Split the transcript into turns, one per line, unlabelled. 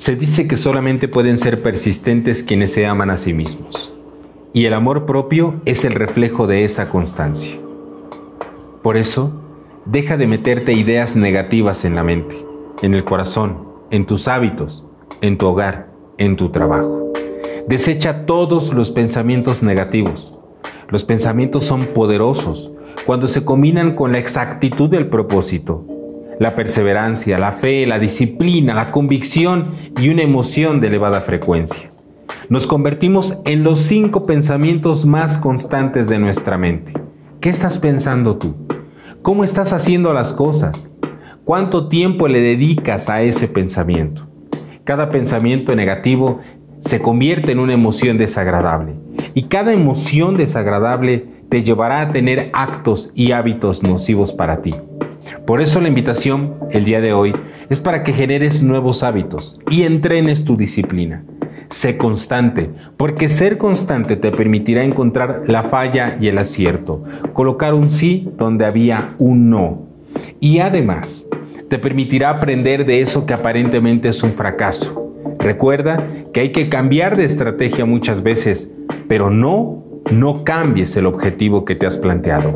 Se dice que solamente pueden ser persistentes quienes se aman a sí mismos. Y el amor propio es el reflejo de esa constancia. Por eso, deja de meterte ideas negativas en la mente, en el corazón, en tus hábitos, en tu hogar, en tu trabajo. Desecha todos los pensamientos negativos. Los pensamientos son poderosos cuando se combinan con la exactitud del propósito la perseverancia, la fe, la disciplina, la convicción y una emoción de elevada frecuencia. Nos convertimos en los cinco pensamientos más constantes de nuestra mente. ¿Qué estás pensando tú? ¿Cómo estás haciendo las cosas? ¿Cuánto tiempo le dedicas a ese pensamiento? Cada pensamiento negativo se convierte en una emoción desagradable y cada emoción desagradable te llevará a tener actos y hábitos nocivos para ti. Por eso la invitación el día de hoy es para que generes nuevos hábitos y entrenes tu disciplina. Sé constante, porque ser constante te permitirá encontrar la falla y el acierto, colocar un sí donde había un no. Y además, te permitirá aprender de eso que aparentemente es un fracaso. Recuerda que hay que cambiar de estrategia muchas veces, pero no, no cambies el objetivo que te has planteado.